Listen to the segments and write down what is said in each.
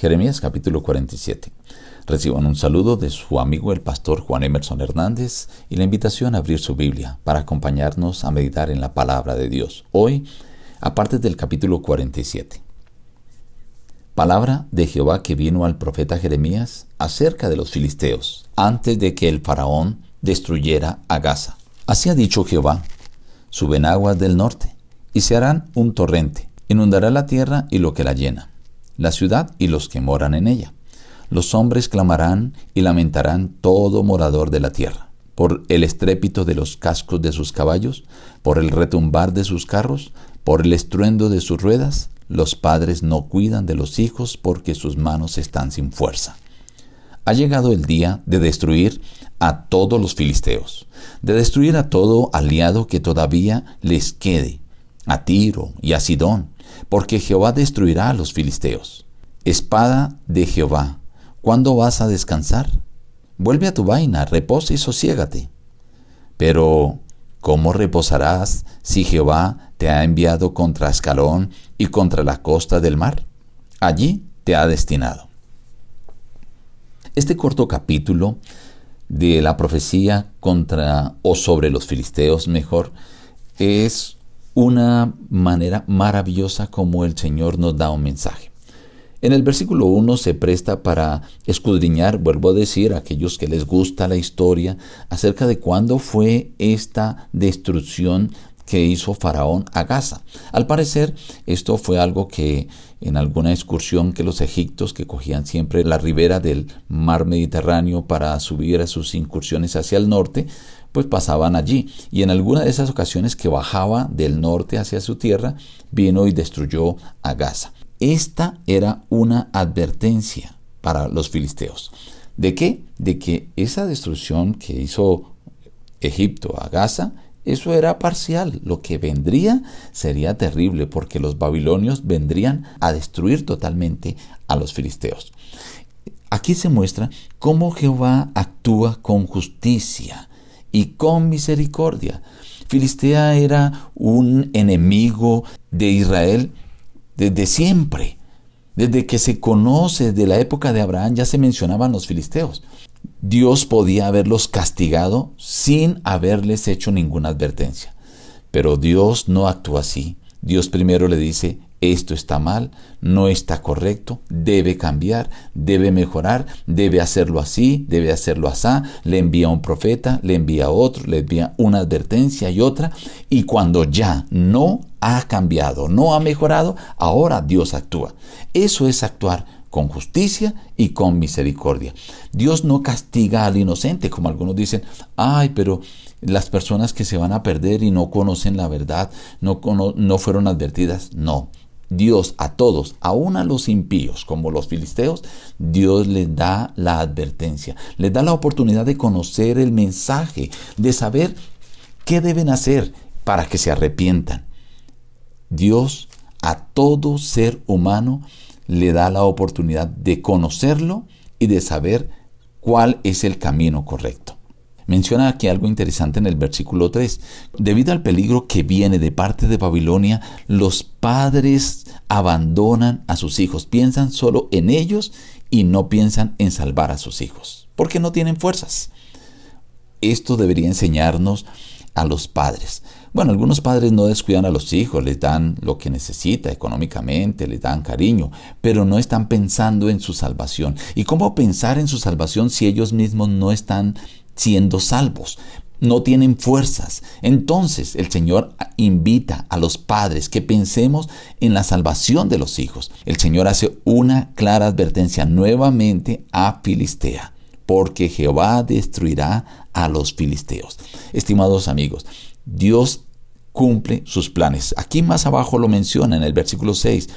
Jeremías capítulo 47. Reciban un saludo de su amigo el pastor Juan Emerson Hernández y la invitación a abrir su Biblia para acompañarnos a meditar en la palabra de Dios. Hoy, aparte del capítulo 47. Palabra de Jehová que vino al profeta Jeremías acerca de los filisteos, antes de que el faraón destruyera a Gaza. Así ha dicho Jehová, suben aguas del norte, y se harán un torrente, inundará la tierra y lo que la llena la ciudad y los que moran en ella. Los hombres clamarán y lamentarán todo morador de la tierra, por el estrépito de los cascos de sus caballos, por el retumbar de sus carros, por el estruendo de sus ruedas. Los padres no cuidan de los hijos porque sus manos están sin fuerza. Ha llegado el día de destruir a todos los filisteos, de destruir a todo aliado que todavía les quede, a Tiro y a Sidón, porque Jehová destruirá a los filisteos. Espada de Jehová, ¿cuándo vas a descansar? Vuelve a tu vaina, reposa y sosiégate. Pero, ¿cómo reposarás si Jehová te ha enviado contra Ascalón y contra la costa del mar? Allí te ha destinado. Este corto capítulo de la profecía contra o sobre los filisteos mejor es una manera maravillosa como el Señor nos da un mensaje. En el versículo 1 se presta para escudriñar, vuelvo a decir, a aquellos que les gusta la historia, acerca de cuándo fue esta destrucción que hizo Faraón a Gaza. Al parecer, esto fue algo que en alguna excursión que los egiptos, que cogían siempre la ribera del mar Mediterráneo para subir a sus incursiones hacia el norte, pues pasaban allí. Y en alguna de esas ocasiones que bajaba del norte hacia su tierra, vino y destruyó a Gaza. Esta era una advertencia para los filisteos. ¿De qué? De que esa destrucción que hizo Egipto a Gaza, eso era parcial. Lo que vendría sería terrible porque los babilonios vendrían a destruir totalmente a los filisteos. Aquí se muestra cómo Jehová actúa con justicia y con misericordia. Filistea era un enemigo de Israel desde siempre. Desde que se conoce de la época de Abraham ya se mencionaban los filisteos. Dios podía haberlos castigado sin haberles hecho ninguna advertencia. Pero Dios no actúa así. Dios primero le dice, esto está mal, no está correcto, debe cambiar, debe mejorar, debe hacerlo así, debe hacerlo así, le envía un profeta, le envía otro, le envía una advertencia y otra, y cuando ya no ha cambiado, no ha mejorado, ahora Dios actúa. Eso es actuar con justicia y con misericordia. Dios no castiga al inocente, como algunos dicen, ay, pero las personas que se van a perder y no conocen la verdad, no, fueron advertidas. No, Dios a todos, aun a los impíos como los filisteos, Dios les da la advertencia, les da la oportunidad de conocer el mensaje, de saber qué deben hacer para que se arrepientan. Dios a todo ser humano le da la oportunidad de conocerlo y de saber cuál es el camino correcto. Menciona aquí algo interesante en el versículo 3. Debido al peligro que viene de parte de Babilonia, los padres abandonan a sus hijos, piensan solo en ellos y no piensan en salvar a sus hijos, porque no tienen fuerzas. Esto debería enseñarnos a los padres. Bueno, algunos padres no descuidan a los hijos, les dan lo que necesita económicamente, les dan cariño, pero no están pensando en su salvación. ¿Y cómo pensar en su salvación si ellos mismos no están siendo salvos. No tienen fuerzas. Entonces el Señor invita a los padres que pensemos en la salvación de los hijos. El Señor hace una clara advertencia nuevamente a Filistea, porque Jehová destruirá a los filisteos. Estimados amigos, Dios cumple sus planes. Aquí más abajo lo menciona en el versículo 6.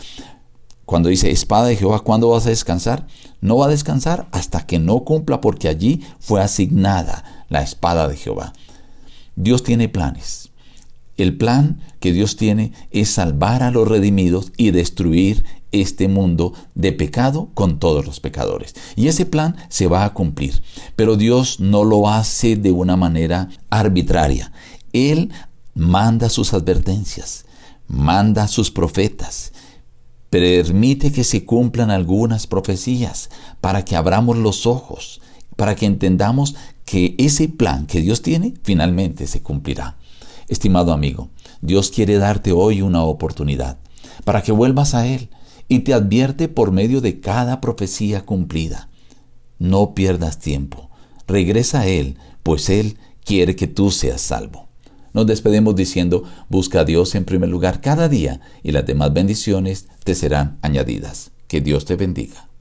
Cuando dice espada de Jehová, ¿cuándo vas a descansar? No va a descansar hasta que no cumpla porque allí fue asignada la espada de Jehová. Dios tiene planes. El plan que Dios tiene es salvar a los redimidos y destruir este mundo de pecado con todos los pecadores. Y ese plan se va a cumplir. Pero Dios no lo hace de una manera arbitraria. Él manda sus advertencias, manda sus profetas, Permite que se cumplan algunas profecías para que abramos los ojos, para que entendamos que ese plan que Dios tiene finalmente se cumplirá. Estimado amigo, Dios quiere darte hoy una oportunidad para que vuelvas a Él y te advierte por medio de cada profecía cumplida. No pierdas tiempo, regresa a Él, pues Él quiere que tú seas salvo. Nos despedimos diciendo, busca a Dios en primer lugar cada día y las demás bendiciones te serán añadidas. Que Dios te bendiga.